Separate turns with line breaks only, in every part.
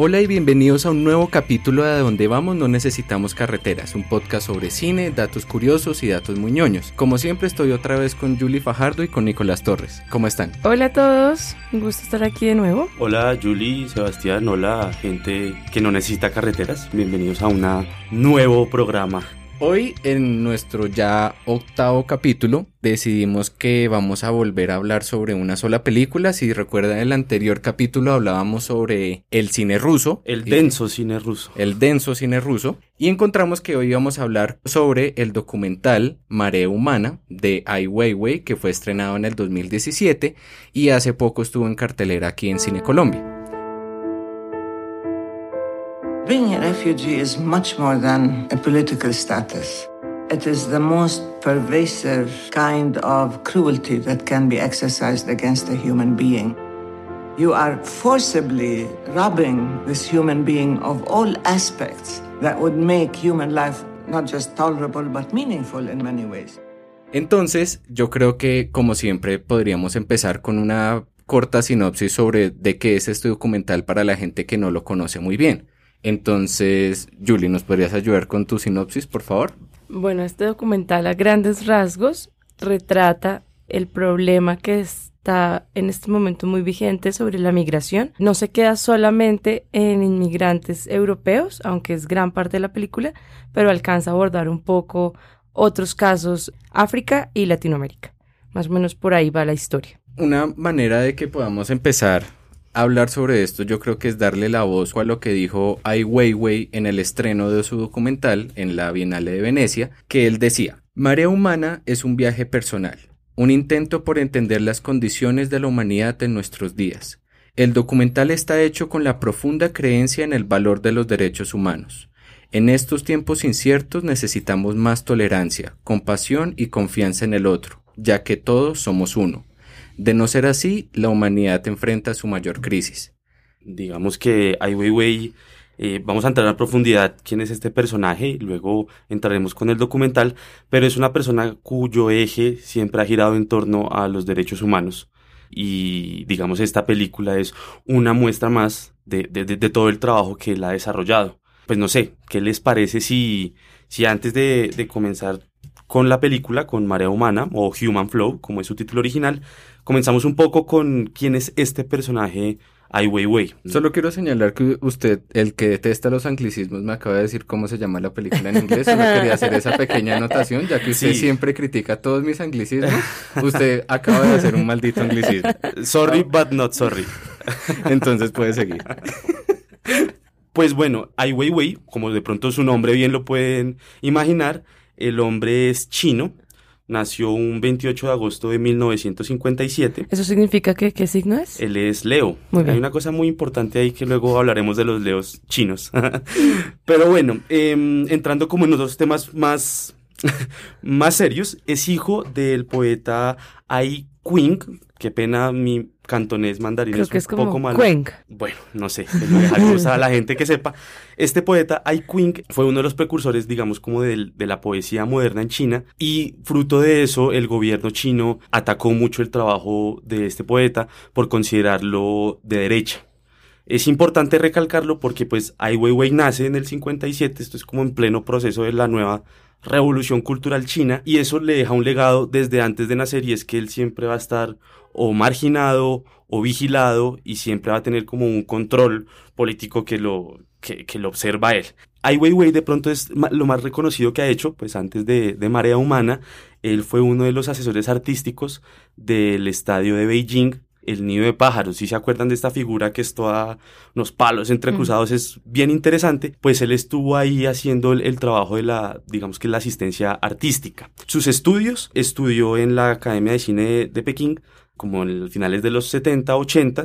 Hola y bienvenidos a un nuevo capítulo de A Dónde Vamos No Necesitamos Carreteras, un podcast sobre cine, datos curiosos y datos muñoños. Como siempre estoy otra vez con Julie Fajardo y con Nicolás Torres. ¿Cómo están?
Hola a todos, un gusto estar aquí de nuevo.
Hola Julie, Sebastián, hola gente que no necesita carreteras. Bienvenidos a un nuevo programa
Hoy en nuestro ya octavo capítulo decidimos que vamos a volver a hablar sobre una sola película. Si recuerdan el anterior capítulo hablábamos sobre el cine ruso.
El denso cine ruso.
El denso cine ruso. Y encontramos que hoy vamos a hablar sobre el documental Marea Humana de Ai Weiwei que fue estrenado en el 2017 y hace poco estuvo en cartelera aquí en Cine Colombia.
Being a refugee is much more than a political status. It is the most pervasive kind of cruelty that can be exercised against a human being. You are forcibly robbing this human being of all aspects that would make human life not just tolerable but meaningful in many ways.
Entonces, yo creo que, como siempre, podríamos empezar con una corta sinopsis sobre de qué es este documental para la gente que no lo conoce muy bien. Entonces, Julie, ¿nos podrías ayudar con tu sinopsis, por favor?
Bueno, este documental a grandes rasgos retrata el problema que está en este momento muy vigente sobre la migración. No se queda solamente en inmigrantes europeos, aunque es gran parte de la película, pero alcanza a abordar un poco otros casos, África y Latinoamérica. Más o menos por ahí va la historia.
Una manera de que podamos empezar hablar sobre esto yo creo que es darle la voz a lo que dijo Ai Weiwei en el estreno de su documental en la Bienal de Venecia, que él decía, Marea Humana es un viaje personal, un intento por entender las condiciones de la humanidad en nuestros días. El documental está hecho con la profunda creencia en el valor de los derechos humanos. En estos tiempos inciertos necesitamos más tolerancia, compasión y confianza en el otro, ya que todos somos uno. De no ser así, la humanidad enfrenta su mayor crisis.
Digamos que Ai Weiwei, eh, vamos a entrar a profundidad quién es este personaje luego entraremos con el documental, pero es una persona cuyo eje siempre ha girado en torno a los derechos humanos. Y digamos, esta película es una muestra más de, todo el trabajo que él ha desarrollado. Pues no sé, ¿qué les parece si, antes de comenzar con la película, con Marea Humana o Human Flow, como es su título original, comenzamos un poco con quién es este personaje Ai Weiwei.
Solo quiero señalar que usted, el que detesta los anglicismos, me acaba de decir cómo se llama la película en inglés. Solo quería hacer esa pequeña anotación, ya que usted siempre critica todos mis anglicismos. Usted acaba de hacer un maldito anglicismo.
Sorry, but not sorry.
Entonces puede seguir.
Pues bueno, Ai Weiwei, como de pronto su nombre bien lo pueden imaginar, el hombre es chino, nació un 28 de agosto de 1957.
¿Eso significa que qué signo es?
Él es Leo. Hay una cosa muy importante ahí que luego hablaremos de los leos chinos. Pero bueno, em, entrando como en los dos temas más, más serios, es hijo del poeta Ai Qing, qué pena mi cantonés mandarín
Creo es, un poco malo.
Bueno, no sé, dejar a la gente que sepa. Este poeta Ai Qing fue uno de los precursores, digamos, como de, de, la poesía moderna en China y fruto de eso el gobierno chino atacó mucho el trabajo de este poeta por considerarlo de derecha. Es importante recalcarlo porque pues Ai Weiwei nace en el 57, esto es como en pleno proceso de la nueva revolución cultural china y eso le deja un legado desde antes de nacer y es que él siempre va a estar o marginado o vigilado y siempre va a tener como un control político que lo, que, lo observa él. Ai Weiwei de pronto es lo más reconocido que ha hecho, pues antes de, de Marea Humana, él fue uno de los asesores artísticos del estadio de Beijing el nido de pájaros, si se acuerdan de esta figura que es toda unos palos entrecruzados, es bien interesante, pues él estuvo ahí haciendo el, trabajo de la, digamos que la asistencia artística. Sus estudios, estudió en la Academia de Cine de, Pekín, como en finales de los 70, 80,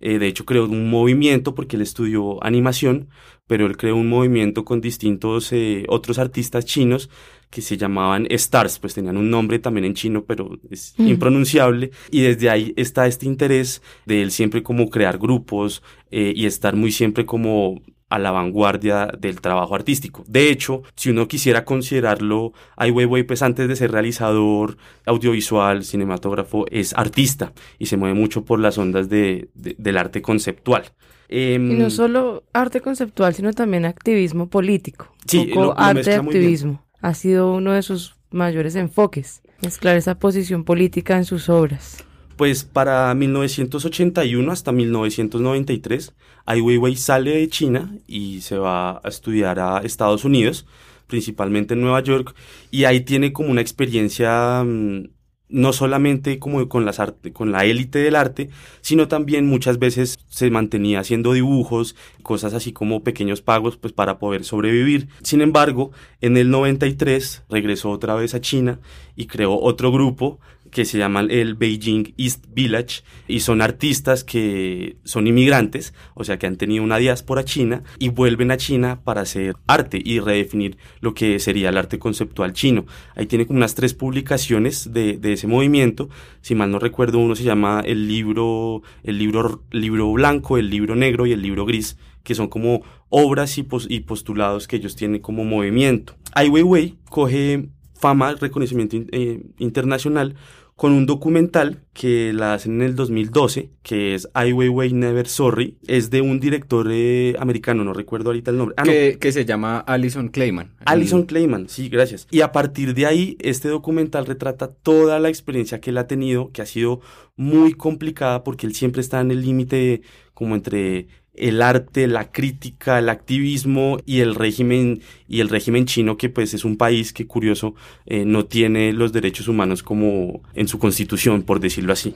eh, de hecho creó un movimiento porque él estudió animación, pero él creó un movimiento con distintos eh, otros artistas chinos que se llamaban Stars, pues tenían un nombre también en chino, pero es impronunciable, y desde ahí está este interés de él siempre como crear grupos eh, y estar muy siempre como a la vanguardia del trabajo artístico. De hecho, si uno quisiera considerarlo, Ai Weiwei, pues antes de ser realizador audiovisual, cinematógrafo, es artista y se mueve mucho por las ondas de, del arte conceptual.
Em, y no solo arte conceptual, sino también activismo político.
Sí,
lo, arte de activismo. Ha sido uno de sus mayores enfoques, mezclar esa posición política en sus obras.
Pues para 1981 hasta 1993, Ai Weiwei sale de China y se va a estudiar a Estados Unidos, principalmente en Nueva York, y ahí tiene como una experiencia mm, no solamente como con, las con la élite del arte, sino también muchas veces se mantenía haciendo dibujos, cosas así como pequeños pagos pues para poder sobrevivir. Sin embargo, en el 93 regresó otra vez a China y creó otro grupo que se llama el Beijing East Village y son artistas que son inmigrantes, o sea que han tenido una diáspora china y vuelven a China para hacer arte y redefinir lo que sería el arte conceptual chino. Ahí tiene como unas tres publicaciones de, de ese movimiento, si mal no recuerdo uno se llama el libro, el libro, libro blanco, el libro negro y el libro gris, que son como obras y, y postulados que ellos tienen como movimiento. Ai Weiwei coge fama, reconocimiento eh, internacional con un documental que la hacen en el 2012, que es I Weiwei Never Sorry. Es de un director eh, americano, no recuerdo ahorita el nombre.
Ah, que, que, se llama Alison Clayman.
Alison Clayman, sí, gracias. Y a partir de ahí, este documental retrata toda la experiencia que él ha tenido, que ha sido muy complicada porque él siempre está en el límite como entre el arte, la crítica, el activismo y el régimen y el régimen chino que pues es un país que curioso eh, no tiene los derechos humanos como en su constitución por decirlo así.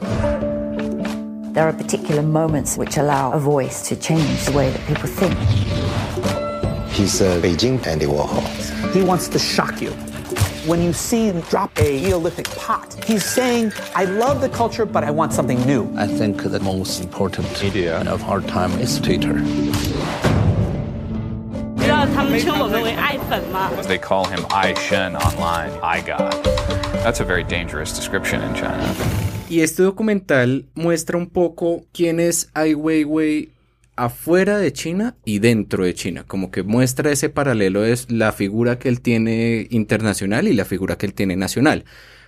There are particular moments which allow a voice to change the way that people think. He's a Beijing Andy Warhol. He wants to shock you. When you see him drop a Neolithic pot, he's saying, I love the culture, but I want something new. I think the most important media of our time is Twitter.
They call him I Shen online, I God. That's a very dangerous description in China. Y este documental muestra un poco quién es Ai Weiwei afuera de China y dentro de China, como que muestra ese paralelo es la figura que él tiene internacional y la figura que él tiene nacional,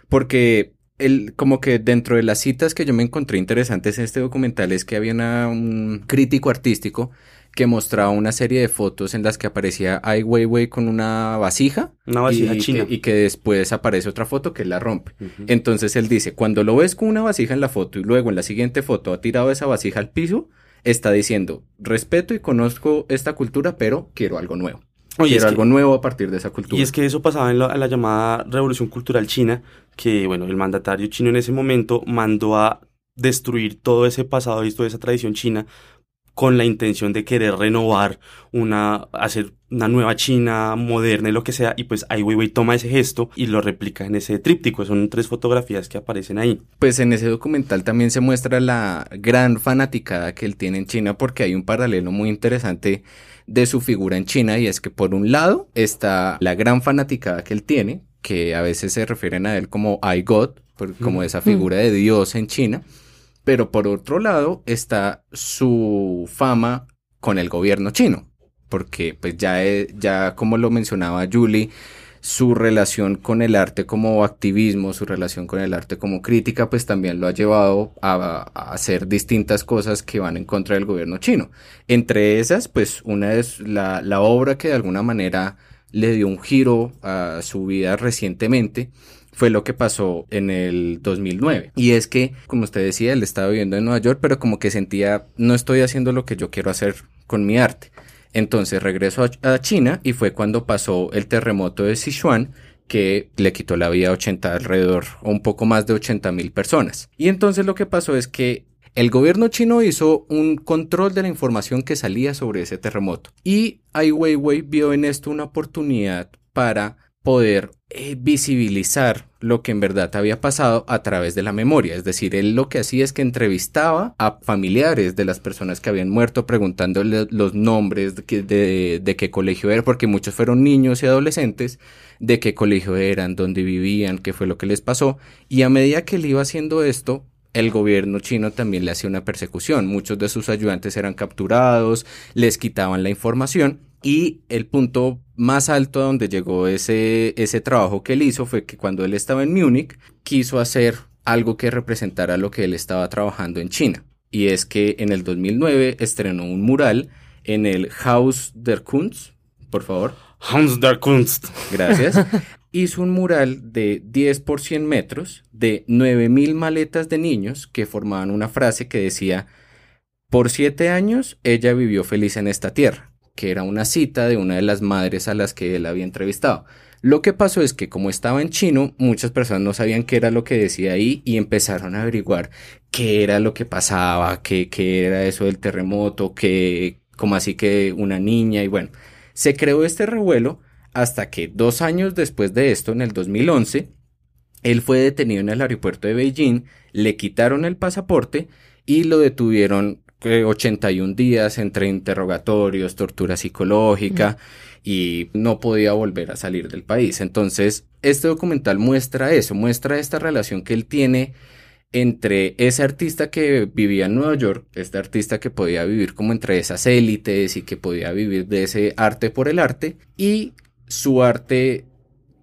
porque él, como que dentro de las citas que yo me encontré interesantes en este documental es que había un crítico artístico que mostraba una serie de fotos en las que aparecía Ai Weiwei con una vasija,
una vasija
y,
china.
Que, y que después aparece otra foto que la rompe. Entonces él dice, cuando lo ves con una vasija en la foto y luego en la siguiente foto ha tirado esa vasija al piso, está diciendo, respeto y conozco esta cultura, pero quiero algo nuevo. quiero algo nuevo a partir de esa cultura.
Y es que eso pasaba en la, llamada Revolución Cultural China, que bueno, el mandatario chino en ese momento mandó a destruir todo ese pasado y toda esa tradición china con la intención de querer renovar una, hacer una nueva China moderna y lo que sea, y pues Ai Weiwei toma ese gesto y lo replica en ese tríptico, son tres fotografías que aparecen ahí.
Pues en ese documental también se muestra la gran fanaticada que él tiene en China porque hay un paralelo muy interesante de su figura en China y es que por un lado está la gran fanaticada que él tiene, que a veces se refieren a él como I God, como esa figura de Dios en China, pero por otro lado está su fama con el gobierno chino, porque pues ya, ya como lo mencionaba Julie, su relación con el arte como activismo, su relación con el arte como crítica, pues también lo ha llevado a, hacer distintas cosas que van en contra del gobierno chino. Entre esas, pues una es la, la obra que de alguna manera le dio un giro a su vida recientemente, fue lo que pasó en el 2009. Y es que, como usted decía, él estaba viviendo en Nueva York, pero como que sentía, no estoy haciendo lo que yo quiero hacer con mi arte. Entonces regresó a China y fue cuando pasó el terremoto de Sichuan que le quitó la vida a 80 alrededor, un poco más de 80 mil personas. Y entonces lo que pasó es que el gobierno chino hizo un control de la información que salía sobre ese terremoto. Y Ai Weiwei vio en esto una oportunidad para poder eh, visibilizar lo que en verdad había pasado a través de la memoria. Es decir, él lo que hacía es que entrevistaba a familiares de las personas que habían muerto preguntándole los nombres de, de, qué colegio era, porque muchos fueron niños y adolescentes, de qué colegio eran, dónde vivían, qué fue lo que les pasó. Y a medida que él iba haciendo esto, el gobierno chino también le hacía una persecución. Muchos de sus ayudantes eran capturados, les quitaban la información y el punto más alto a donde llegó ese, ese trabajo que él hizo fue que cuando él estaba en Múnich quiso hacer algo que representara lo que él estaba trabajando en China. Y es que en el 2009 estrenó un mural en el Haus der Kunst, por favor.
Haus der Kunst.
Gracias. hizo un mural de 10 por 100 metros de 9000 maletas de niños que formaban una frase que decía, por siete años ella vivió feliz en esta tierra, que era una cita de una de las madres a las que él había entrevistado. Lo que pasó es que como estaba en chino, muchas personas no sabían qué era lo que decía ahí y empezaron a averiguar qué era lo que pasaba, qué, qué era eso del terremoto, qué, como así que una niña y bueno, se creó este revuelo hasta que dos años después de esto, en el 2011, él fue detenido en el aeropuerto de Beijing, le quitaron el pasaporte y lo detuvieron 81 eh, días entre interrogatorios, tortura psicológica y no podía volver a salir del país. Entonces, este documental muestra eso, muestra esta relación que él tiene entre ese artista que vivía en Nueva York, este artista que podía vivir como entre esas élites y que podía vivir de ese arte por el arte, y su arte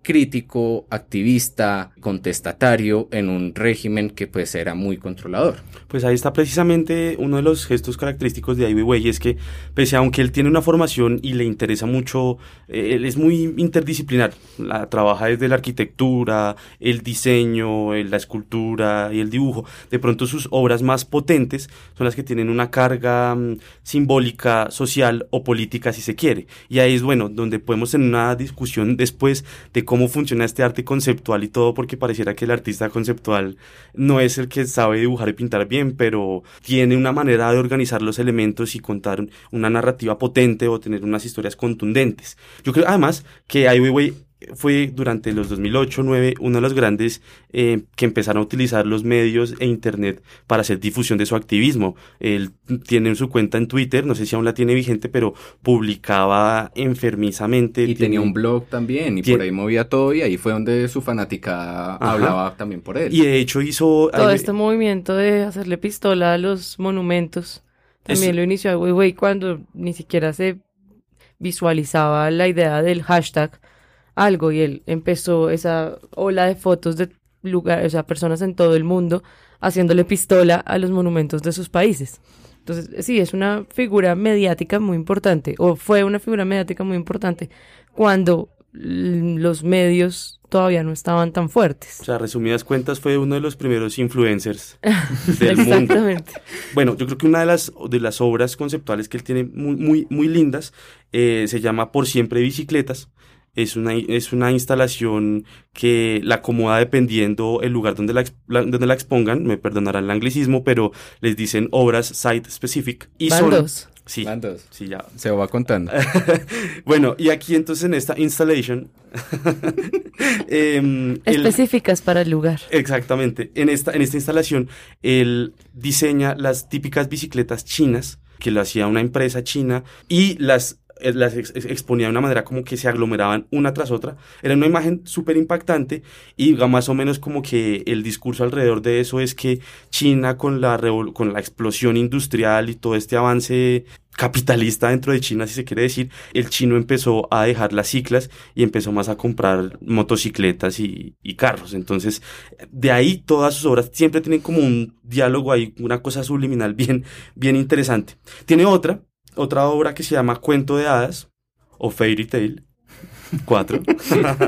crítico, activista, contestatario en un régimen que pues era muy controlador.
Pues ahí está precisamente uno de los gestos característicos de Ai Weiwei, es que pese a aunque él tiene una formación y le interesa mucho, eh, él es muy interdisciplinar, la, trabaja desde la arquitectura, el diseño, la escultura y el dibujo. De pronto sus obras más potentes son las que tienen una carga mm, simbólica, social o política si se quiere. Y ahí es bueno, donde podemos tener una discusión después de cómo funciona este arte conceptual y todo, porque pareciera que el artista conceptual no es el que sabe dibujar y pintar bien, pero tiene una manera de organizar los elementos y contar una narrativa potente o tener unas historias contundentes. Yo creo además que Ai Weiwei fue durante los 2008-2009 uno de los grandes eh, que empezaron a utilizar los medios e internet para hacer difusión de su activismo. Él tiene su cuenta en Twitter, no sé si aún la tiene vigente, pero publicaba enfermizamente.
Y tenía un blog también, y por ahí movía todo, y ahí fue donde su fanática hablaba también por él.
Y de hecho hizo...
Todo este movimiento de hacerle pistola a los monumentos. También lo inició a Weiwei cuando ni siquiera se visualizaba la idea del hashtag algo y él empezó esa ola de fotos de lugares, o sea, personas en todo el mundo haciéndole pistola a los monumentos de sus países. Entonces, sí, es una figura mediática muy importante, o fue una figura mediática muy importante cuando los medios todavía no estaban tan fuertes.
O sea, resumidas cuentas, fue uno de los primeros influencers del Exactamente. Bueno, yo creo que una de las, de las obras conceptuales que él tiene muy, muy, muy lindas eh, se llama Por Siempre Bicicletas es una, es una instalación que la acomoda dependiendo el lugar donde la, donde la expongan, me perdonarán el anglicismo, pero les dicen obras site specific.
Y son,
Sí, sí, ya. Se va contando.
bueno, y aquí entonces en esta installation...
Em, Específicas para el lugar.
Exactamente. En esta, en esta instalación, él diseña las típicas bicicletas chinas que lo hacía una empresa china y las eh, las exponía de una manera como que se aglomeraban una tras otra. Era una imagen súper impactante y más o menos como que el discurso alrededor de eso es que China con la, con la explosión industrial y todo este avance capitalista dentro de China, si se quiere decir, el chino empezó a dejar las ciclas y empezó más a comprar motocicletas y, carros. Entonces, de ahí todas sus obras siempre tienen como un diálogo ahí, una cosa subliminal bien, bien interesante. Tiene otra otra obra que se llama Cuento de Hadas o Fairy Tale 4.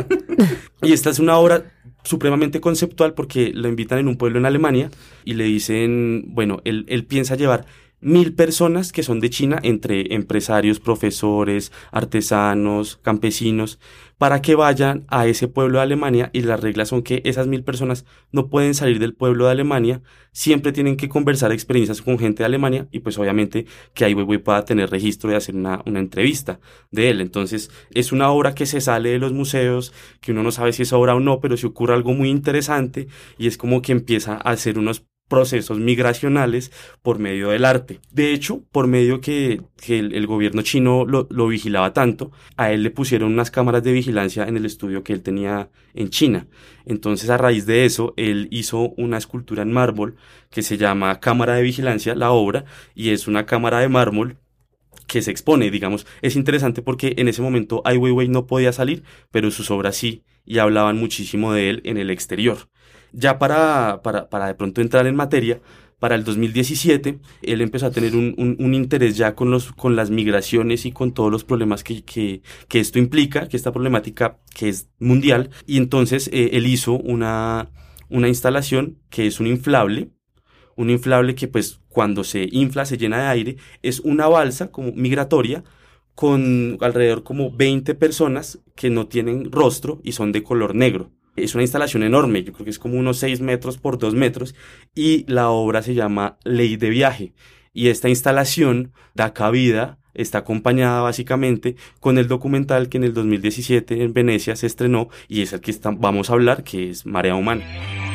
y esta es una obra supremamente conceptual porque lo invitan en un pueblo en Alemania y le dicen, bueno, él, él piensa llevar mil personas que son de China, entre empresarios, profesores, artesanos, campesinos, para que vayan a ese pueblo de Alemania y las reglas son que esas mil personas no pueden salir del pueblo de Alemania, siempre tienen que conversar experiencias con gente de Alemania y pues obviamente que ahí Weiwei pueda tener registro de hacer una, una entrevista de él. Entonces es una obra que se sale de los museos, que uno no sabe si es obra o no, pero si ocurre algo muy interesante y es como que empieza a hacer unos procesos migracionales por medio del arte. De hecho, por medio que, que el, gobierno chino lo, lo, vigilaba tanto, a él le pusieron unas cámaras de vigilancia en el estudio que él tenía en China. Entonces, a raíz de eso, él hizo una escultura en mármol que se llama Cámara de Vigilancia, la obra, y es una cámara de mármol que se expone, digamos. Es interesante porque en ese momento Ai Weiwei no podía salir, pero sus obras sí, y hablaban muchísimo de él en el exterior. Ya para, para, para de pronto entrar en materia, para el 2017 él empezó a tener un, un, interés ya con, los, con las migraciones y con todos los problemas que, que, que esto implica, que esta problemática que es mundial, y entonces eh, él hizo una, una instalación que es un inflable, un inflable que pues cuando se infla, se llena de aire, es una balsa como migratoria con alrededor como 20 personas que no tienen rostro y son de color negro. Es una instalación enorme, yo creo que es como unos 6 metros por 2 metros y la obra se llama Ley de Viaje. Y esta instalación da cabida, está acompañada básicamente con el documental que en el 2017 en Venecia se estrenó y es el que vamos a hablar, que es Marea Humana.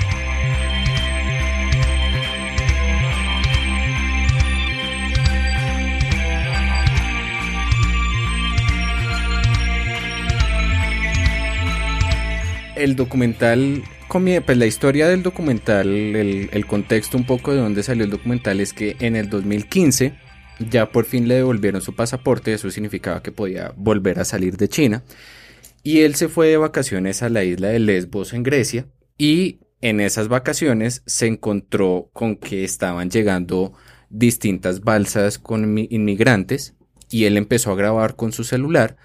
El documental, pues la historia del documental, el, contexto un poco de dónde salió el documental es que en el 2015 ya por fin le devolvieron su pasaporte, eso significaba que podía volver a salir de China. Y él se fue de vacaciones a la isla de Lesbos en Grecia y en esas vacaciones se encontró con que estaban llegando distintas balsas con inmigrantes y él empezó a grabar con su celular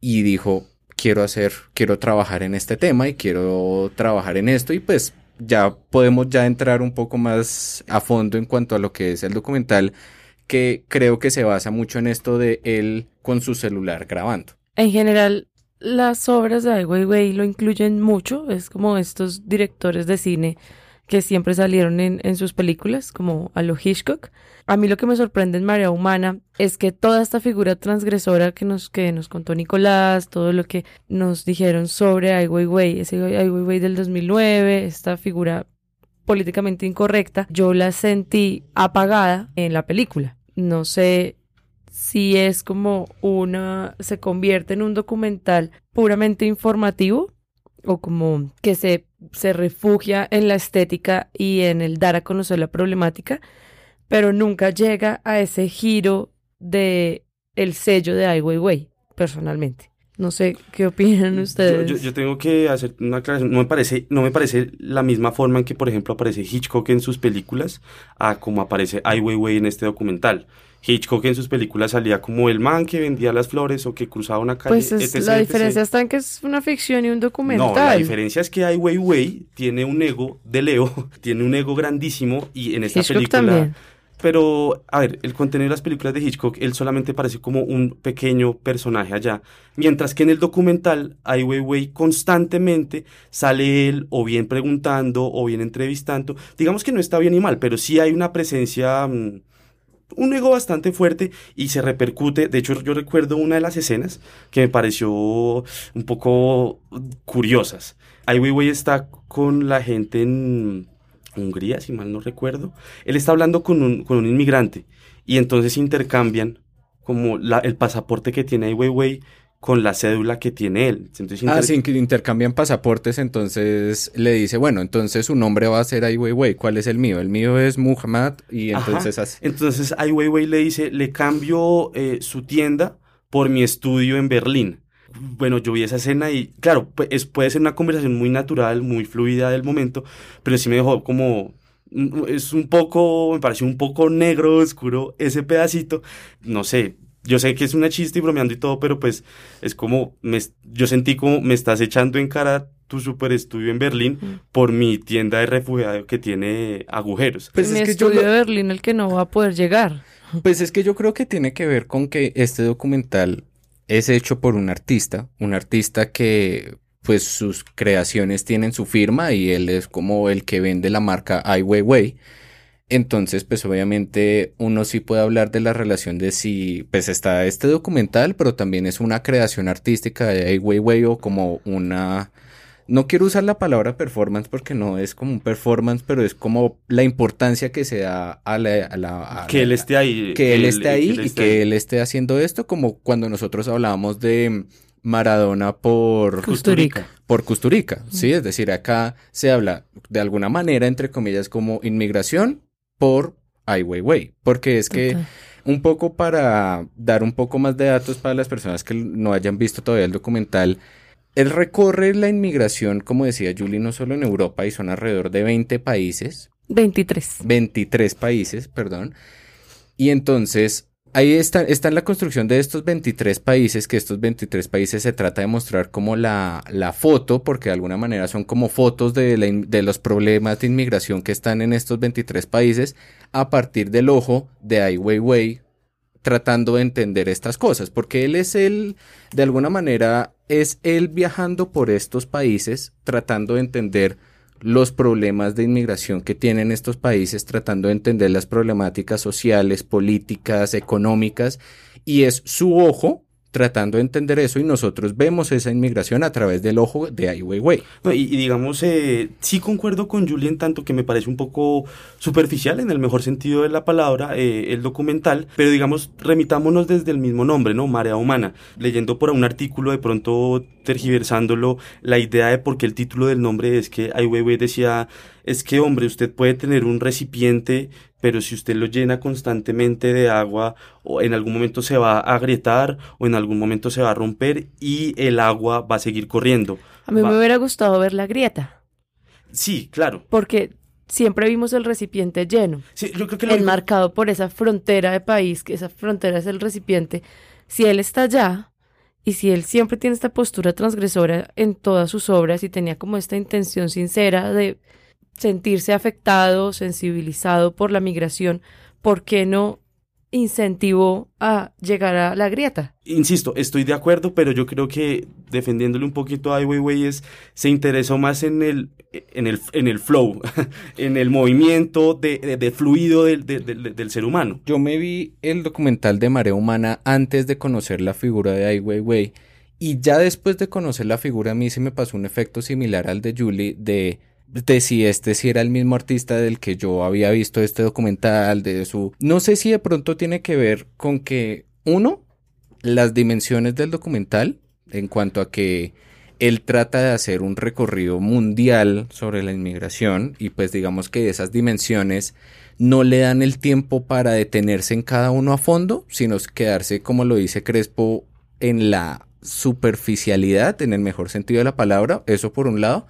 y dijo, quiero hacer, quiero trabajar en este tema y quiero trabajar en esto y pues ya podemos ya entrar un poco más a fondo en cuanto a lo que es el documental que creo que se basa mucho en esto de él con su celular grabando.
En general, las obras de Ai Weiwei lo incluyen mucho, es como estos directores de cine que siempre salieron en, en sus películas, como a lo Hitchcock, a mí lo que me sorprende en María Humana es que toda esta figura transgresora que nos, que nos contó Nicolás, todo lo que nos dijeron sobre Ai Weiwei, ese Ai Weiwei del 2009, esta figura políticamente incorrecta, yo la sentí apagada en la película. No sé si es como una, se convierte en un documental puramente informativo o como que se, se refugia en la estética y en el dar a conocer la problemática, pero nunca llega a ese giro de el sello de Ai Weiwei, personalmente. No sé qué opinan ustedes.
Yo, tengo que hacer una aclaración. No me parece, no me parece la misma forma en que, por ejemplo, aparece Hitchcock en sus películas a como aparece Ai Weiwei en este documental. Hitchcock en sus películas salía como el man que vendía las flores o que cruzaba una calle.
Pues la diferencia está en que es una ficción y un documental. No,
la diferencia es que Ai Weiwei tiene un ego de Leo, tiene un ego grandísimo y en esta Hitchcock película también. Pero, a ver, el contenido de las películas de Hitchcock, él solamente parece como un pequeño personaje allá. Mientras que en el documental, Ai Weiwei constantemente sale él o bien preguntando o bien entrevistando. Digamos que no está bien y mal, pero sí hay una presencia, mm, un ego bastante fuerte y se repercute. De hecho, yo recuerdo una de las escenas que me pareció un poco curiosas. Ai Weiwei está con la gente en Hungría, si mal no recuerdo, él está hablando con un, con un inmigrante y entonces intercambian como el pasaporte que tiene Ai Weiwei con la cédula que tiene él.
Entonces, Ah, sí, que intercambian pasaportes, entonces le dice, bueno, entonces su nombre va a ser Ai Weiwei, ¿cuál es el mío? El mío es Muhammad y entonces así.
Entonces Ai Weiwei le dice, le cambio eh, su tienda por mi estudio en Berlín bueno, yo vi esa escena y claro, pues, puede ser una conversación muy natural, muy fluida del momento, pero sí me dejó como mm, es un poco, me pareció un poco negro, oscuro ese pedacito, no sé, yo sé que es una chiste y bromeando y todo, pero pues es como, me, yo sentí como me estás echando en cara tu super estudio en Berlín por mi tienda de refugiado que tiene agujeros.
Pues mi es que estudio de Berlín el que no va a poder llegar.
Pues es que yo creo que tiene que ver con que este documental es hecho por un artista, un artista que pues sus creaciones tienen su firma y él es como el que vende la marca Ai Weiwei. Entonces, pues obviamente uno sí puede hablar de la relación de si, pues está este documental, pero también es una creación artística de Ai Weiwei o como una no quiero usar la palabra performance porque no es como un performance, pero es como la importancia que se da a la...
que él esté ahí.
Que, él, esté ahí y que él esté haciendo esto, como cuando nosotros hablábamos de Maradona por
Custurica.
Por Custurica, sí, es decir, acá se habla de alguna manera, entre comillas, como inmigración por Ai Weiwei, porque es que un poco para dar un poco más de datos para las personas que no hayan visto todavía el documental, él recorre la inmigración, como decía Julie, no solo en Europa, y son alrededor de 20 países.
23.
23 países, perdón. Y entonces, ahí está, está en la construcción de estos 23 países, que estos 23 países se trata de mostrar como la, la foto, porque de alguna manera son como fotos de, de los problemas de inmigración que están en estos 23 países, a partir del ojo de Ai Weiwei, tratando de entender estas cosas, porque él es el, de alguna manera, es él viajando por estos países, tratando de entender los problemas de inmigración que tienen estos países, tratando de entender las problemáticas sociales, políticas, económicas, y es su ojo tratando de entender eso y nosotros vemos esa inmigración a través del ojo de Ai Weiwei.
y, digamos, eh, sí concuerdo con Julien tanto que me parece un poco superficial en el mejor sentido de la palabra eh, el documental, pero digamos, remitámonos desde el mismo nombre, ¿no? Marea Humana. Leyendo por un artículo, de pronto tergiversándolo, la idea de por qué el título del nombre es que Ai Weiwei decía, es que hombre, usted puede tener un recipiente pero si usted lo llena constantemente de agua, o en algún momento se va a agrietar o en algún momento se va a romper y el agua va a seguir corriendo.
A mí me hubiera gustado ver la grieta.
Sí, claro.
Porque siempre vimos el recipiente lleno.
Sí, yo creo que
enmarcado por esa frontera de país, que esa frontera es el recipiente. Si él está allá y si él siempre tiene esta postura transgresora en todas sus obras y tenía como esta intención sincera de sentirse afectado, sensibilizado por la migración, ¿por qué no incentivó a llegar a la grieta?
Insisto, estoy de acuerdo, pero yo creo que defendiéndole un poquito a Ai Weiwei es, se interesó más en el, en el, en el flow, en el movimiento de, fluido del, del, ser humano.
Yo me vi el documental de Marea Humana antes de conocer la figura de Ai Weiwei y ya después de conocer la figura a mí se me pasó un efecto similar al de Julie de de si este si era el mismo artista del que yo había visto este documental, de su... No sé si de pronto tiene que ver con que, uno, las dimensiones del documental, en cuanto a que él trata de hacer un recorrido mundial sobre la inmigración y pues digamos que esas dimensiones no le dan el tiempo para detenerse en cada uno a fondo, sino quedarse, como lo dice Crespo, en la superficialidad, en el mejor sentido de la palabra, eso por un lado.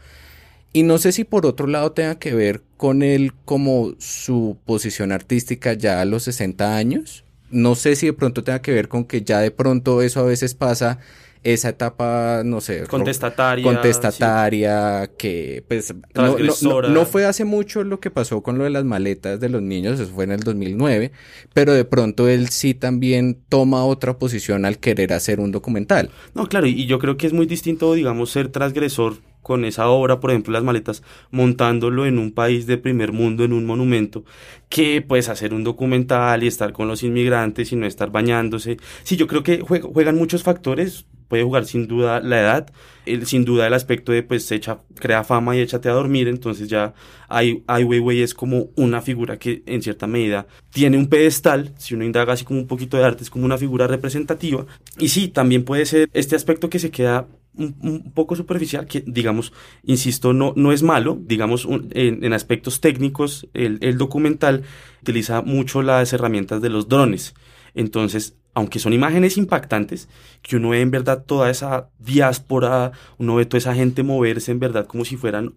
Y no sé si por otro lado tenga que ver con él como su posición artística ya a los 60 años. No sé si de pronto tenga que ver con que ya de pronto eso a veces pasa esa etapa, no sé,
contestataria,
contestataria, que pues no, no, fue hace mucho lo que pasó con lo de las maletas de los niños, eso fue en el 2009, pero de pronto él sí también toma otra posición al querer hacer un documental.
No, claro, y yo creo que es muy distinto, digamos, ser transgresor con esa obra, por ejemplo, las maletas, montándolo en un país de primer mundo, en un monumento, que pues hacer un documental y estar con los inmigrantes y no estar bañándose. Sí, yo creo que juegan muchos factores, puede jugar sin duda la edad, el, sin duda el aspecto de pues echa, crea fama y échate a dormir, entonces ya Ai, Ai Weiwei es como una figura que en cierta medida tiene un pedestal, si uno indaga así como un poquito de arte, es como una figura representativa, y sí, también puede ser este aspecto que se queda un, poco superficial, que digamos, insisto, no, no es malo, digamos, en, aspectos técnicos, el, el, documental utiliza mucho las herramientas de los drones. Entonces, aunque son imágenes impactantes, que uno ve en verdad toda esa diáspora, uno ve toda esa gente moverse en verdad como si fueran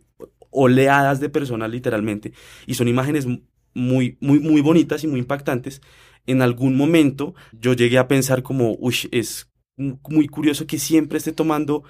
oleadas de personas literalmente, y son imágenes muy, muy, muy bonitas y muy impactantes, en algún momento yo llegué a pensar como, uy, es muy curioso que siempre esté tomando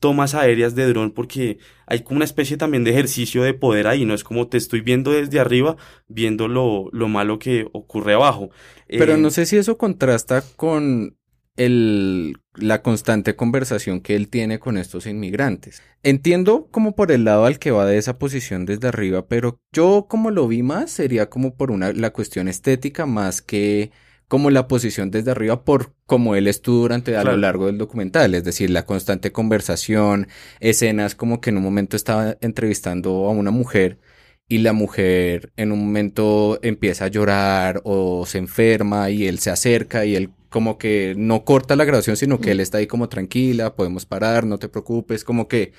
tomas aéreas de dron porque hay como una especie también de ejercicio de poder ahí, no es como te estoy viendo desde arriba, viendo lo, lo malo que ocurre abajo.
Pero no eh, sé si eso contrasta con el, la constante conversación que él tiene con estos inmigrantes. Entiendo como por el lado al que va de esa posición desde arriba, pero yo como lo vi más sería como por una, la cuestión estética más que como la posición desde arriba por como él estuvo durante a lo largo del documental, es decir, la constante conversación, escenas como que en un momento estaba entrevistando a una mujer y la mujer en un momento empieza a llorar o se enferma y él se acerca y él como que no corta la grabación, sino que él está ahí como tranquila, podemos parar, no te preocupes, como que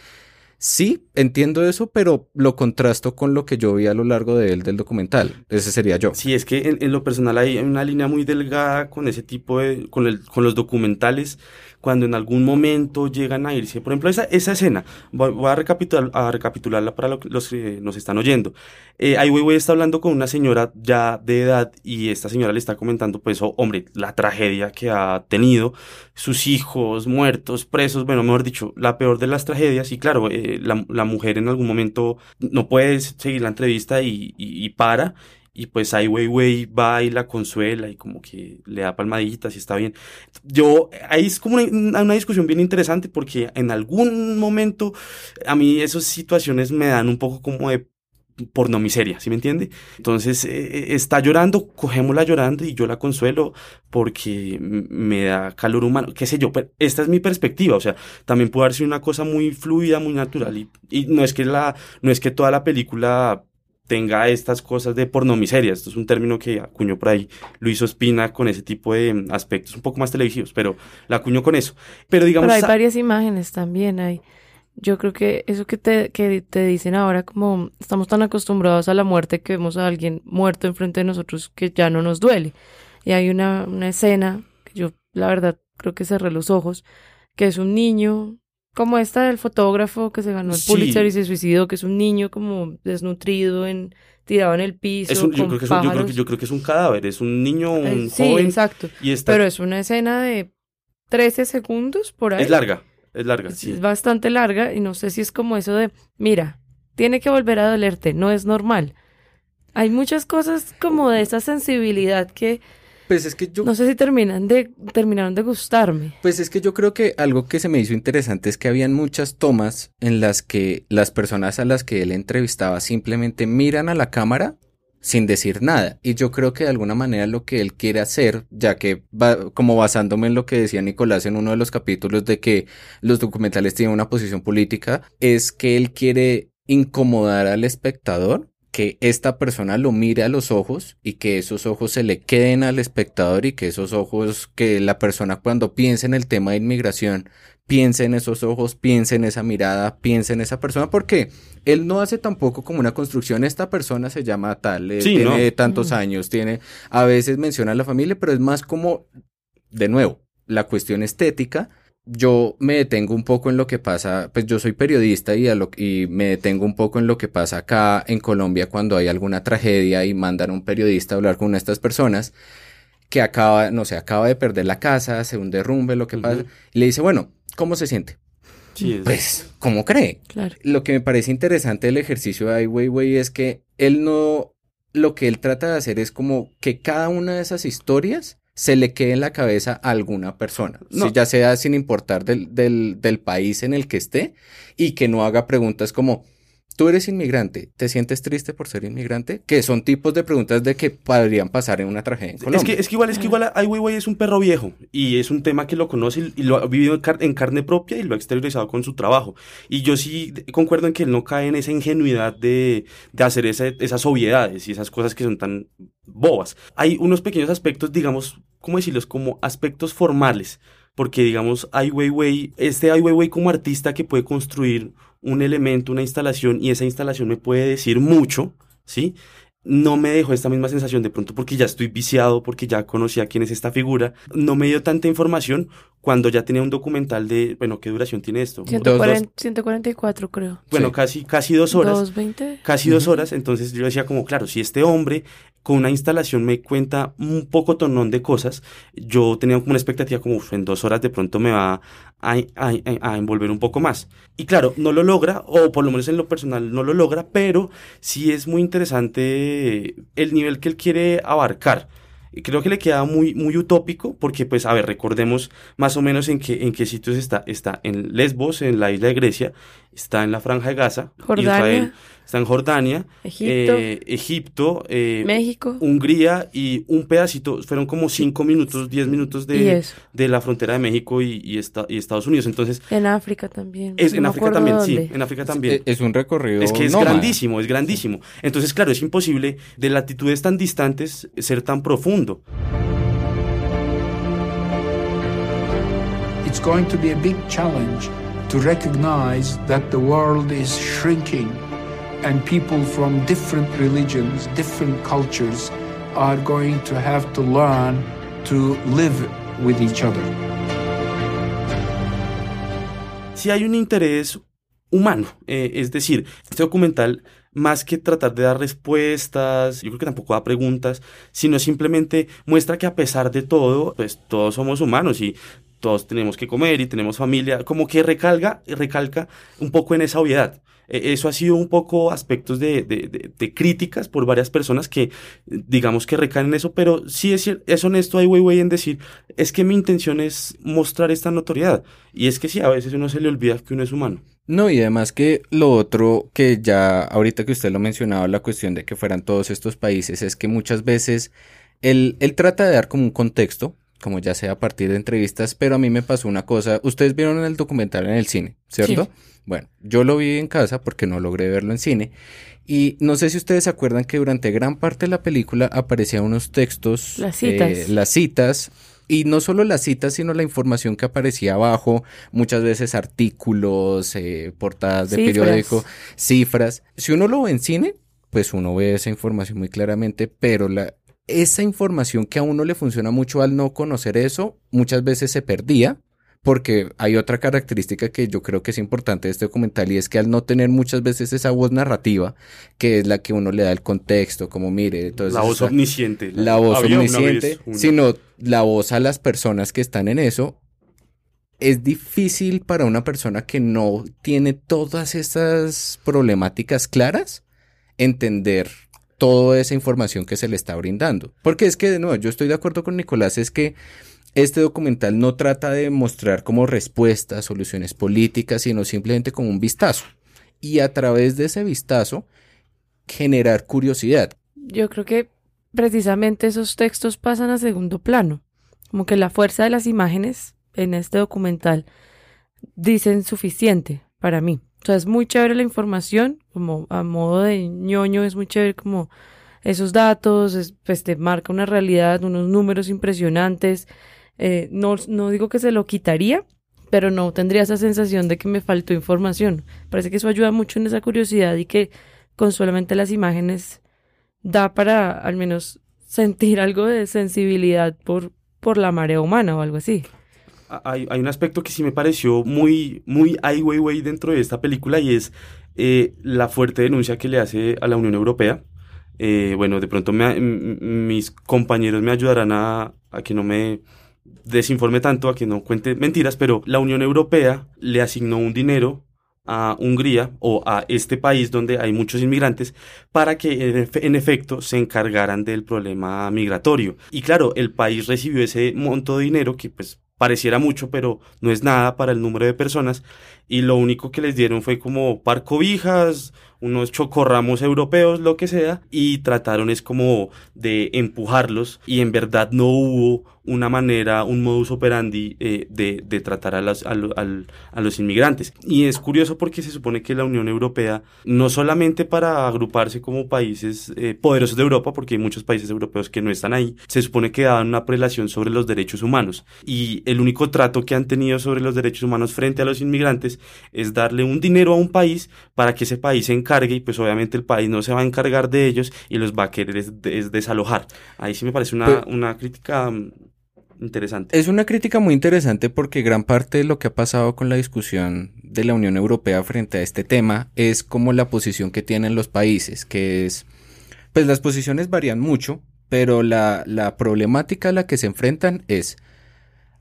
sí, entiendo eso, pero lo contrasto con lo que yo vi a lo largo de él del documental. Ese sería yo.
Sí, es que en, lo personal hay una línea muy delgada con ese tipo de, con, el, con los documentales cuando en algún momento llegan a irse. Por ejemplo, esa, esa escena, voy, a, recapitular, a recapitularla para los que nos están oyendo. Eh, Ai Weiwei está hablando con una señora ya de edad y esta señora le está comentando, pues, oh, hombre, la tragedia que ha tenido, sus hijos muertos, presos, bueno, mejor dicho, la peor de las tragedias. Y claro, eh, la, la, mujer en algún momento no puede seguir la entrevista y, y, y para y pues Ai Weiwei va y la consuela y como que le da palmaditas y está bien. Yo, ahí es como una, una, discusión bien interesante porque en algún momento a mí esas situaciones me dan un poco como de pornomiseria, ¿sí me entiende? Entonces eh, eh, está llorando, cogémosla llorando y yo la consuelo porque me da calor humano, qué sé yo, pero esta es mi perspectiva, o sea, también puede ser una cosa muy fluida, muy natural y, y no es que la, no es que toda la película tenga estas cosas de pornomiseria. Esto es un término que acuñó por ahí Luis Ospina con ese tipo de aspectos un poco más televisivos, pero la acuñó con eso. Pero digamos...
Pero hay varias imágenes también, hay... Yo creo que eso que te, que te dicen ahora, como estamos tan acostumbrados a la muerte que vemos a alguien muerto enfrente de nosotros que ya no nos duele. Y hay una, una escena que yo, la verdad, creo que cerré los ojos, que es un niño como esta del fotógrafo que se ganó el Pulitzer y se suicidó, que es un niño como desnutrido, en, tirado en el piso.
Es un, yo, creo que es un, yo, creo que, yo, creo que es un cadáver, es un niño, un
eh, sí,
joven.
exacto. Y Pero es una escena de 13 segundos por ahí.
Es larga, es larga,
es,
sí.
Es bastante larga y no sé si es como eso de, mira, tiene que volver a dolerte, no es normal. Hay muchas cosas como de esa sensibilidad que
pues es que yo...
No sé si terminan de, terminaron de gustarme.
Pues es que yo creo que algo que se me hizo interesante es que habían muchas tomas en las que las personas a las que él entrevistaba simplemente miran a la cámara sin decir nada. Y yo creo que de alguna manera lo que él quiere hacer, ya que va, como basándome en lo que decía Nicolás en uno de los capítulos de que los documentales tienen una posición política, es que él quiere incomodar al espectador que esta persona lo mire a los ojos y que esos ojos se le queden al espectador y que esos ojos, que la persona cuando piense en el tema de inmigración, piense en esos ojos, piense en esa mirada, piense en esa persona, porque él no hace tampoco como una construcción, esta persona se llama tal, eh, tiene tantos años, tiene, a veces menciona a la familia, pero es más como, de nuevo, la cuestión estética yo me detengo un poco en lo que pasa, pues yo soy periodista y, lo, y me detengo un poco en lo que pasa acá en Colombia cuando hay alguna tragedia y mandan a un periodista a hablar con una de estas personas que acaba, no sé, acaba de perder la casa, hace un derrumbe, lo que pasa, y le dice, bueno, ¿cómo se siente? Sí, pues, ¿cómo cree?
Claro.
Lo que me parece interesante del ejercicio de Ai Weiwei es que él no, lo que él trata de hacer es como que cada una de esas historias se le quede en la cabeza a alguna persona, si ya sea sin importar del, del, del, país en el que esté, y que no haga preguntas como, tú eres inmigrante, ¿te sientes triste por ser inmigrante? Que son tipos de preguntas de que podrían pasar en una tragedia en
Es que, es que igual, es que igual Ai Weiwei es un perro viejo, y es un tema que lo conoce y lo ha vivido en, car en carne propia y lo ha exteriorizado con su trabajo. Y yo sí concuerdo en que él no cae en esa ingenuidad de, de hacer esa, esas obviedades y esas cosas que son tan bobas. Hay unos pequeños aspectos, digamos, ¿cómo decirlos? Como aspectos formales. Porque, digamos, Ai Weiwei, este Ai Weiwei como artista que puede construir un elemento, una instalación, y esa instalación me puede decir mucho, ¿sí? no me dejó esta misma sensación de pronto porque ya estoy viciado, porque ya conocía quién es esta figura. No me dio tanta información cuando ya tenía un documental de, bueno, ¿qué duración tiene esto?
140, 144 creo.
Bueno,
sí.
casi, casi dos horas.
220.
Casi uh -huh. dos horas. Entonces yo decía como, claro, si este hombre con una instalación me cuenta un poco tonón de cosas, yo tenía como una expectativa como en dos horas de pronto me va a, a, a, envolver un poco más. Y claro, no lo logra, o por lo menos en lo personal no lo logra, pero sí es muy interesante el nivel que él quiere abarcar creo que le queda muy, muy utópico porque, pues, a ver, recordemos más o menos en qué, en qué sitios está. Está en Lesbos, en la isla de Grecia, está en la Franja de Gaza,
Jordania.
Israel está en Jordania,
Egipto.
eh, Egipto, eh,
México.
Hungría y un pedacito, fueron como cinco minutos, diez minutos
Y
de, de la frontera de México y, y esta- y Estados Unidos. Entonces,
En África también.
es,
no
en África también, sí,
dónde.
en África también.
Es un recorrido.
Es que es
nómada.
grandísimo, es grandísimo. Entonces, claro, es imposible de latitudes tan distantes ser tan profundo.
It's going to be a big challenge to recognize that the world is shrinking and people from different religions, different cultures are going to have to learn to live with each other.
Si hay un interés humano, eh, es decir, este documental, más que tratar de dar respuestas, yo creo que tampoco da preguntas, sino simplemente muestra que a pesar de todo, pues todos somos humanos y todos tenemos que comer y tenemos familia, como que recalca, recalca un poco en esa obviedad. Eh, Eso ha sido un poco aspectos de, de- de- de críticas por varias personas que, digamos que recaen en eso, pero sí es, es honesto Ai Weiwei en decir, es que mi intención es mostrar esta notoriedad. Y es que sí, a veces uno se le olvida que uno es humano.
No, y además que lo otro que ya ahorita que usted lo mencionaba, la cuestión de que fueran todos estos países, es que muchas veces él, él trata de dar como un contexto, como ya sea a partir de entrevistas, pero a mí me pasó una cosa, ustedes vieron el documental en el cine, ¿cierto?
Sí.
Bueno, yo lo vi en casa porque no logré verlo en cine. Y no sé si ustedes se acuerdan que durante gran parte de la película aparecían unos textos,
Las citas.
eh, las citas, y no solo las citas, sino la información que aparecía abajo, muchas veces artículos, eh, portadas de
Cifras.
periódico, cifras. Si uno lo ve en cine, pues uno ve esa información muy claramente, pero la, esa información que a uno le funciona mucho al no conocer eso, muchas veces se perdía. Porque hay otra característica que yo creo que es importante de este documental y es que al no tener muchas veces esa voz narrativa, que es la que uno le da el contexto, como mire, entonces
la voz
esa-
omnisciente.
la voz
una
omnisciente,
una-
sino la voz a las personas que están en eso. Es difícil para una persona que no tiene todas esas problemáticas claras entender toda esa información que se le está brindando. Porque es que, de nuevo, yo estoy de acuerdo con Nicolás, es que este documental no trata de mostrar como respuestas, soluciones políticas, sino simplemente como un vistazo. Y a través de ese vistazo, generar curiosidad.
Yo creo que precisamente esos textos pasan a segundo plano. Como que la fuerza de las imágenes en este documental dicen suficiente para mí. O sea, es muy chévere la información, como a modo de ñoño, es muy chévere como esos datos, es- pues te marca una realidad, unos números impresionantes. Eh, no, no digo que se lo quitaría, pero no tendría esa sensación de que me faltó información. Parece que eso ayuda mucho en esa curiosidad y que con solamente las imágenes da para al menos sentir algo de sensibilidad por, por la marea humana o algo así.
Hay, hay un aspecto que sí me pareció muy, muy Ai Weiwei dentro de esta película y es eh, la fuerte denuncia que le hace a la Unión Europea. Eh, bueno, de pronto me- mis compañeros me ayudarán a, a que no me desinforme tanto, a que no cuente mentiras, pero la Unión Europea le asignó un dinero a Hungría o a este país donde hay muchos inmigrantes para que en efecto se encargaran del problema migratorio. Y claro, el país recibió ese monto de dinero que pues pareciera mucho, pero no es nada para el número de personas. Y lo único que les dieron fue como par cobijas, unos chocorramos europeos, lo que sea, y trataron es como de empujarlos y en verdad no hubo una manera, un modus operandi eh, de, de tratar a, las- a lo- a los inmigrantes. Y es curioso porque se supone que la Unión Europea, no solamente para agruparse como países eh, poderosos de Europa, porque hay muchos países europeos que no están ahí, se supone que daban una prelación sobre los derechos humanos. Y el único trato que han tenido sobre los derechos humanos frente a los inmigrantes es darle un dinero a un país para que ese país se encargue y pues obviamente el país no se va a encargar de ellos y los va a querer es, es desalojar. Ahí sí me parece una,
Pero-
una crítica mm, interesante.
Es una crítica muy interesante porque gran parte de lo que ha pasado con la discusión de la Unión Europea frente a este tema es como la posición que tienen los países, que es, pues las posiciones varían mucho, pero la, la problemática a la que se enfrentan es,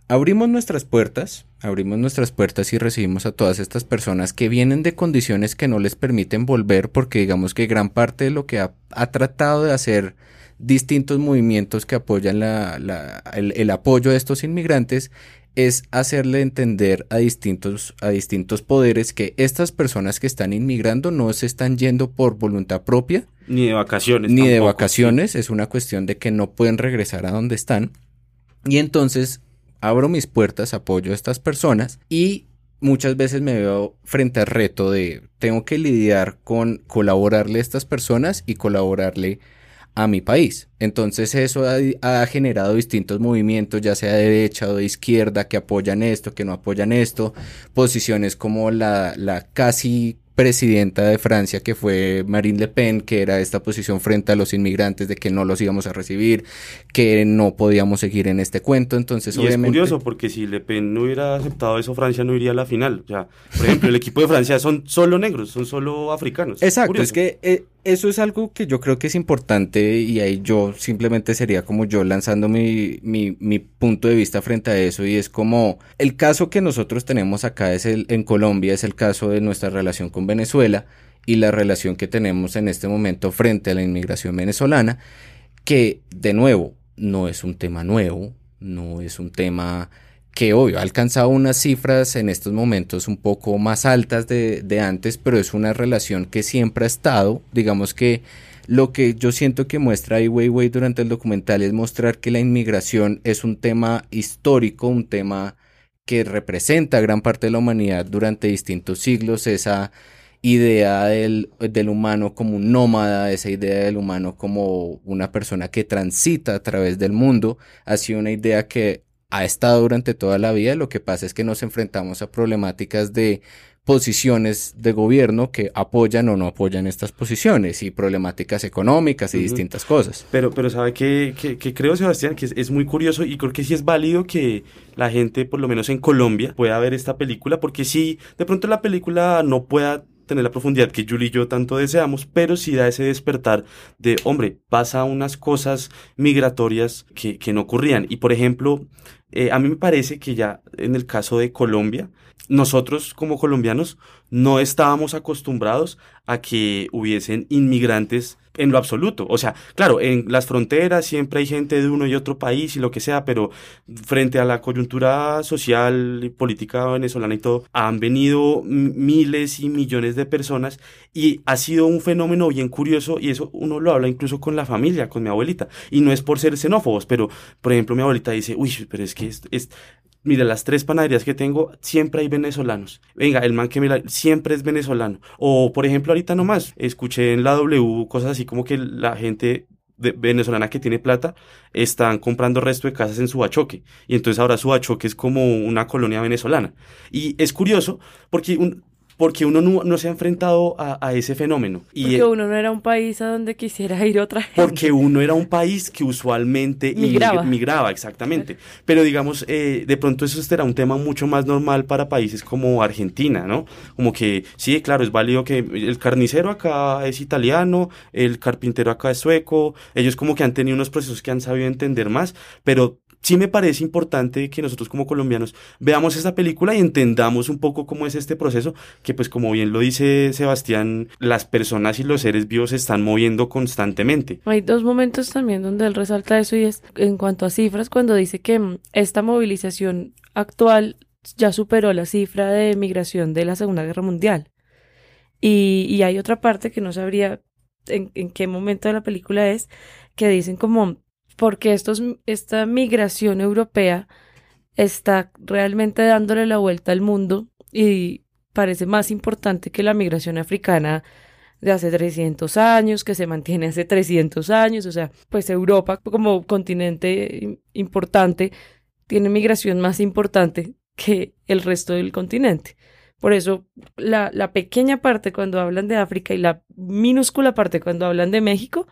abrimos nuestras puertas, abrimos nuestras puertas y recibimos a todas estas personas que vienen de condiciones que no les permiten volver porque digamos que gran parte de lo que ha, ha tratado de hacer distintos movimientos que apoyan el, apoyo de estos inmigrantes es hacerle entender a distintos, a distintos poderes que estas personas que están inmigrando no se están yendo por voluntad propia.
Ni de vacaciones.
Ni de vacaciones. Es una cuestión de que no pueden regresar a donde están. Y entonces abro mis puertas, apoyo a estas personas y muchas veces me veo frente al reto de tengo que lidiar con colaborarle a estas personas y colaborarle a mi país. Entonces eso ha, generado distintos movimientos, ya sea de derecha o de izquierda, que apoyan esto, que no apoyan esto, posiciones como la, la casi presidenta de Francia, que fue Marine Le Pen, que era esta posición frente a los inmigrantes de que no los íbamos a recibir, que no podíamos seguir en este cuento. Entonces,
y es curioso porque si Le Pen no hubiera aceptado eso, Francia no iría a la final. O sea, por ejemplo, el equipo de Francia son solo negros, son solo africanos.
Exacto, es que eh, eso es algo que yo creo que es importante y ahí yo simplemente sería como yo lanzando mi, mi, mi, punto de vista frente a eso y es como el caso que nosotros tenemos acá es el, en Colombia es el caso de nuestra relación con Venezuela y la relación que tenemos en este momento frente a la inmigración venezolana que de nuevo no es un tema nuevo, no es un tema que hoy ha alcanzado unas cifras en estos momentos un poco más altas de, de, antes, pero es una relación que siempre ha estado, digamos que lo que yo siento que muestra Ai Weiwei durante el documental es mostrar que la inmigración es un tema histórico, un tema que representa a gran parte de la humanidad durante distintos siglos, esa idea del, del, humano como un nómada, esa idea del humano como una persona que transita a través del mundo, ha sido una idea que ha estado durante toda la vida. Lo que pasa es que nos enfrentamos a problemáticas de posiciones de gobierno que apoyan o no apoyan estas posiciones y problemáticas económicas y distintas cosas.
Pero, pero sabe que, que, creo, Sebastián, que es, muy curioso y creo que sí es válido que la gente, por lo menos en Colombia, pueda ver esta película, porque si de pronto la película no pueda tener la profundidad que Julie y yo tanto deseamos, pero sí da ese despertar de, hombre, pasa unas cosas migratorias que, que no ocurrían. Y por ejemplo, eh, a mí me parece que ya en el caso de Colombia, nosotros como colombianos no estábamos acostumbrados a que hubiesen inmigrantes en lo absoluto. O sea, claro, en las fronteras siempre hay gente de uno y otro país y lo que sea, pero frente a la coyuntura social y política venezolana y todo, han venido miles y millones de personas y ha sido un fenómeno bien curioso y eso uno lo habla incluso con la familia, con mi abuelita. Y no es por ser xenófobos, pero por ejemplo mi abuelita dice, uy, pero es que es, mira, las tres panaderías que tengo, siempre hay venezolanos. Venga, el man que me siempre es venezolano. O, por ejemplo, ahorita nomás, escuché en la W cosas así como que la gente venezolana que tiene plata están comprando resto de casas en Subachoque y entonces ahora Subachoque es como una colonia venezolana y es curioso porque un, porque uno no, se ha enfrentado a, ese fenómeno.
Y porque uno no era un país a donde quisiera ir otra gente.
Porque uno era un país que usualmente migraba, migraba exactamente. Pero digamos, eh, de pronto eso será un tema mucho más normal para países como Argentina, ¿no? Como que, sí, claro, es válido que el carnicero acá es italiano, el carpintero acá es sueco, ellos como que han tenido unos procesos que han sabido entender más, pero sí me parece importante que nosotros como colombianos veamos esta película y entendamos un poco cómo es este proceso, que pues como bien lo dice Sebastián, las personas y los seres vivos se están moviendo constantemente.
Hay dos momentos también donde él resalta eso y es en cuanto a cifras, cuando dice que mm, esta movilización actual ya superó la cifra de migración de la Segunda Guerra Mundial. Y, y hay otra parte que no sabría en, en qué momento de la película es, que dicen como porque estos, esta migración europea está realmente dándole la vuelta al mundo y parece más importante que la migración africana de hace 300 años, que se mantiene hace 300 años, o sea, pues Europa como continente importante tiene migración más importante que el resto del continente. Por eso la, la pequeña parte cuando hablan de África y la minúscula parte cuando hablan de México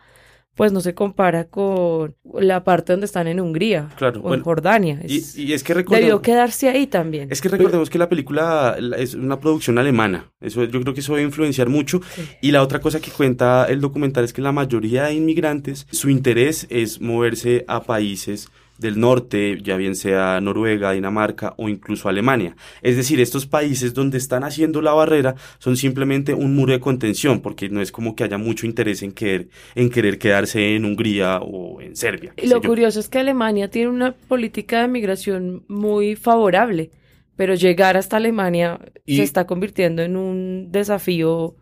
pues no se compara con la parte donde están en Hungría o en Jordania.
y, es que
debió quedarse ahí también.
Es que recordemos que la película es una producción alemana. Eso yo creo que eso va a influenciar mucho. Y la otra cosa que cuenta el documental es que la mayoría de inmigrantes, su interés es moverse a países del norte, ya bien sea Noruega, Dinamarca o incluso Alemania. Es decir, estos países donde están haciendo la barrera son simplemente un muro de contención, porque no es como que haya mucho interés en querer, en querer quedarse en Hungría o en Serbia.
Y lo curioso es que Alemania tiene una política de migración muy favorable, pero llegar hasta Alemania se está convirtiendo en un desafío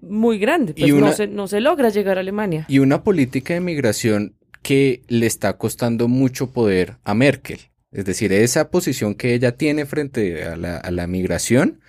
muy grande, pues no, se, no se logra llegar a Alemania.
Y una política de migración que le está costando mucho poder a Merkel. Es decir, esa posición que ella tiene frente a la, migración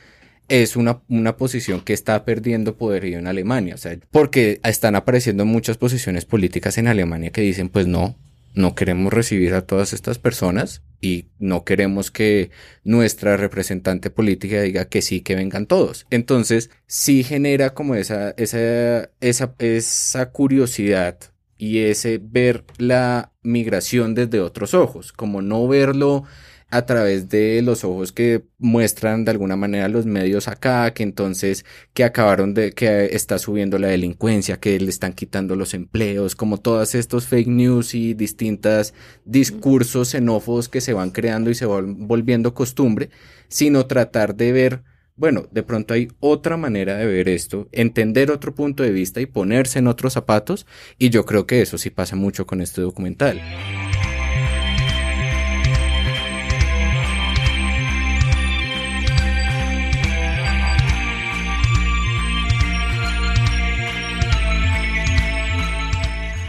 es una, una, posición que está perdiendo poder en Alemania. O sea, porque están apareciendo muchas posiciones políticas en Alemania que dicen, pues no, no queremos recibir a todas estas personas y no queremos que nuestra representante política diga que sí, que vengan todos. Entonces, sí genera como esa, esa, esa, esa curiosidad y ese ver la migración desde otros ojos, como no verlo a través de los ojos que muestran de alguna manera los medios acá, que entonces que acabaron de que está subiendo la delincuencia, que le están quitando los empleos, como todos estos fake news y distintos discursos xenófobos que se van creando y se van volviendo costumbre, sino tratar de ver bueno, de pronto hay otra manera de ver esto, entender otro punto de vista y ponerse en otros zapatos, y yo creo que eso sí pasa mucho con este documental.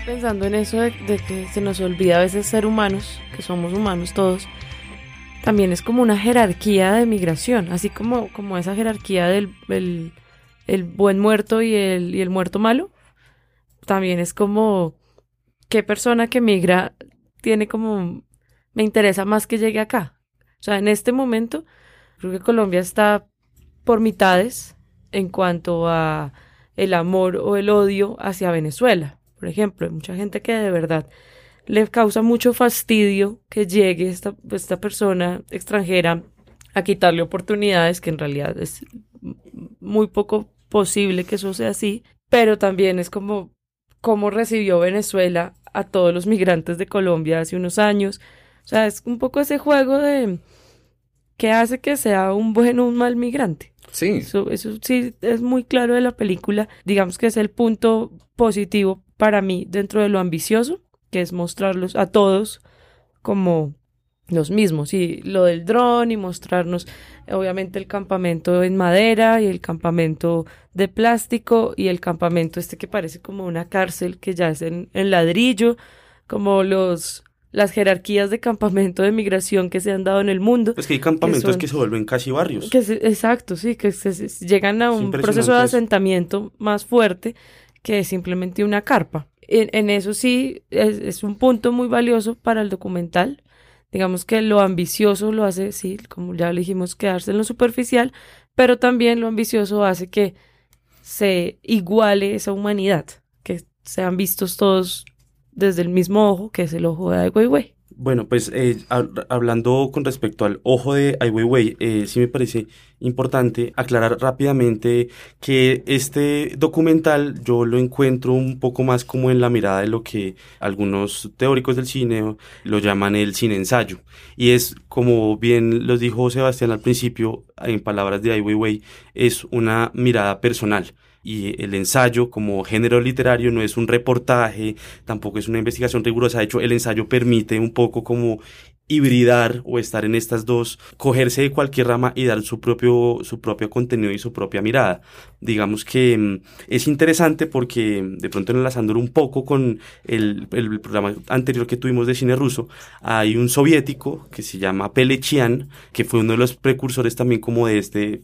Pensando en eso de, que se nos olvida a veces ser humanos, que somos humanos todos, también es como una jerarquía de migración, así como, como esa jerarquía del el, buen muerto y el, y el muerto malo. También es como qué persona que migra tiene como me interesa más que llegue acá. O sea, en este momento creo que Colombia está por mitades en cuanto a el amor o el odio hacia Venezuela. Por ejemplo, hay mucha gente que de verdad le causa mucho fastidio que llegue esta, esta persona extranjera a quitarle oportunidades, que en realidad es muy poco posible que eso sea así, pero también es como cómo recibió Venezuela a todos los migrantes de Colombia hace unos años. O sea, es un poco ese juego de que hace que sea un buen o un mal migrante.
Sí.
Eso, eso sí es muy claro de la película. Digamos que es el punto positivo para mí dentro de lo ambicioso que es mostrarlos a todos como los mismos. Y lo del dron y mostrarnos, obviamente, el campamento en madera y el campamento de plástico y el campamento este que parece como una cárcel que ya es en, ladrillo, como los las jerarquías de campamento de migración que se han dado en el mundo.
Pues que hay campamentos que, se vuelven casi barrios.
Que exacto, sí, que llegan a un proceso de asentamiento más fuerte que simplemente una carpa en, eso sí es, un punto muy valioso para el documental. Digamos que lo ambicioso lo hace, sí, como ya le dijimos, quedarse en lo superficial, pero también lo ambicioso hace que se iguale esa humanidad, que sean vistos todos desde el mismo ojo, que es el ojo de Ai Weiwei.
Bueno, pues eh, hablando con respecto al ojo de Ai Weiwei, eh, sí me parece importante aclarar rápidamente que este documental yo lo encuentro un poco más como en la mirada de lo que algunos teóricos del cine lo llaman el cine ensayo. Y es, como bien lo dijo Sebastián al principio, en palabras de Ai Weiwei, es una mirada personal y el ensayo como género literario no es un reportaje, tampoco es una investigación rigurosa, de hecho el ensayo permite un poco como hibridar o estar en estas dos, cogerse de cualquier rama y dar su propio, su propio contenido y su propia mirada. Digamos que mm, es interesante porque de pronto enlazándolo un poco con el, el, programa anterior que tuvimos de cine ruso, hay un soviético que se llama Pelechian, que fue uno de los precursores también como de este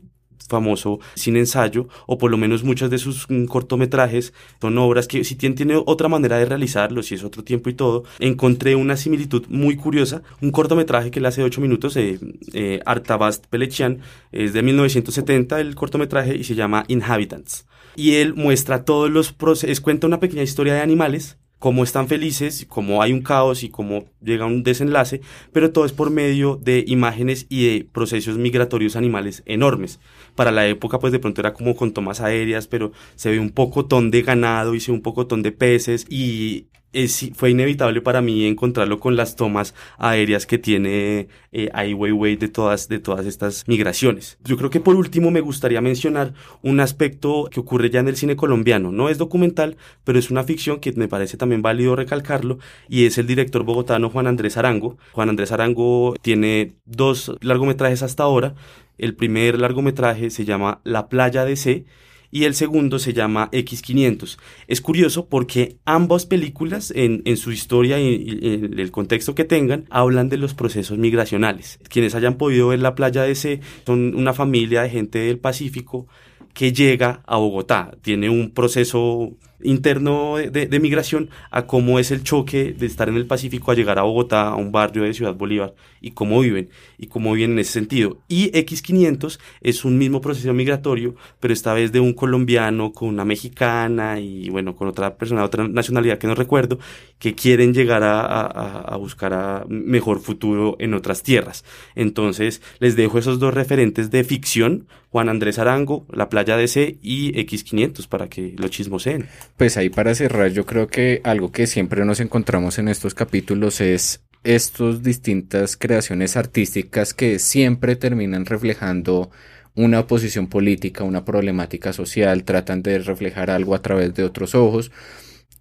famoso sin ensayo, o por lo menos muchas de sus mm, cortometrajes son obras que si tiene, otra manera de realizarlo, si es otro tiempo y todo, encontré una similitud muy curiosa, un cortometraje que le hace ocho minutos, eh, eh, Artabast Pelechian, es de 1970 el cortometraje y se llama Inhabitants. Y él muestra todos los procesos, cuenta una pequeña historia de animales cómo están felices, cómo hay un caos y cómo llega un desenlace, pero todo es por medio de imágenes y de procesos migratorios animales enormes. Para la época, pues de pronto era como con tomas aéreas, pero se ve un pocotón de ganado y se ve un pocotón de peces y es, fue inevitable para mí encontrarlo con las tomas aéreas que tiene eh, Ai Weiwei de todas, de todas estas migraciones. Yo creo que por último me gustaría mencionar un aspecto que ocurre ya en el cine colombiano. No es documental, pero es una ficción que me parece también válido recalcarlo y es el director bogotano Juan Andrés Arango. Juan Andrés Arango tiene dos largometrajes hasta ahora. El primer largometraje se llama La playa de C y el segundo se llama X500. Es curioso porque ambas películas, en, su historia y, en el contexto que tengan, hablan de los procesos migracionales. Quienes hayan podido ver la playa de C son una familia de gente del Pacífico que llega a Bogotá. Tiene un proceso interno de, migración a cómo es el choque de estar en el Pacífico a llegar a Bogotá, a un barrio de Ciudad Bolívar, y cómo viven, y cómo viven en ese sentido. Y X500 es un mismo proceso migratorio, pero esta vez de un colombiano con una mexicana y bueno, con otra persona otra nacionalidad que no recuerdo, que quieren llegar a, buscar a mejor futuro en otras tierras. Entonces, les dejo esos dos referentes de ficción, Juan Andrés Arango, La Playa de C y X500, para que lo chismoseen.
Pues ahí para cerrar, yo creo que algo que siempre nos encontramos en estos capítulos es estas distintas creaciones artísticas que siempre terminan reflejando una posición política, una problemática social, tratan de reflejar algo a través de otros ojos.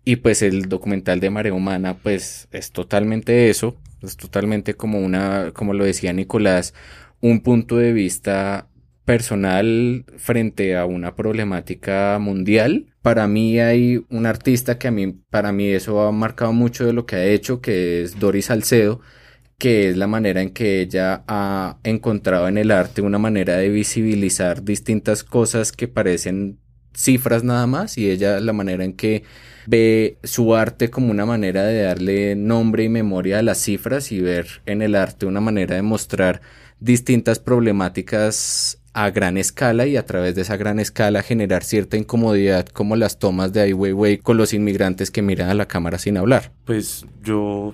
Y pues el documental de Marea Humana, pues es totalmente eso, es totalmente como una, como lo decía Nicolás, un punto de vista personal frente a una problemática mundial. Para mí hay un artista que a mí, para mí eso ha marcado mucho de lo que ha hecho, que es Doris Salcedo, que es la manera en que ella ha encontrado en el arte una manera de visibilizar distintas cosas que parecen cifras nada más y ella la manera en que ve su arte como una manera de darle nombre y memoria a las cifras y ver en el arte una manera de mostrar distintas problemáticas a gran escala y a través de esa gran escala generar cierta incomodidad como las tomas de Ai Weiwei con los inmigrantes que miran a la cámara sin hablar.
Pues yo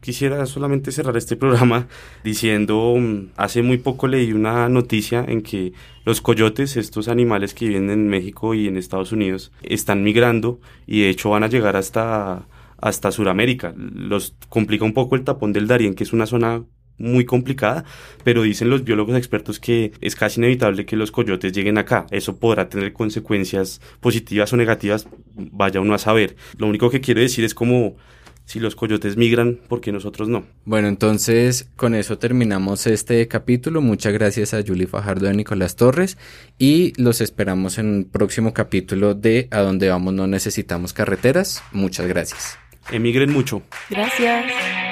quisiera solamente cerrar este programa diciendo, mm, hace muy poco leí una noticia en que los coyotes, estos animales que viven en México y en Estados Unidos, están migrando y de hecho van a llegar hasta hasta Sudamérica. Los complica un poco el tapón del Darién, que es una zona muy complicada, pero dicen los biólogos expertos que es casi inevitable que los coyotes lleguen acá. Eso podrá tener consecuencias positivas o negativas, vaya uno a saber. Lo único que quiero decir es como si los coyotes migran, porque nosotros no?
Bueno, entonces con eso terminamos este capítulo. Muchas gracias a Julie Fajardo y a Nicolás Torres y los esperamos en un próximo capítulo de A dónde vamos no necesitamos carreteras. Muchas gracias.
Emigren mucho.
Gracias.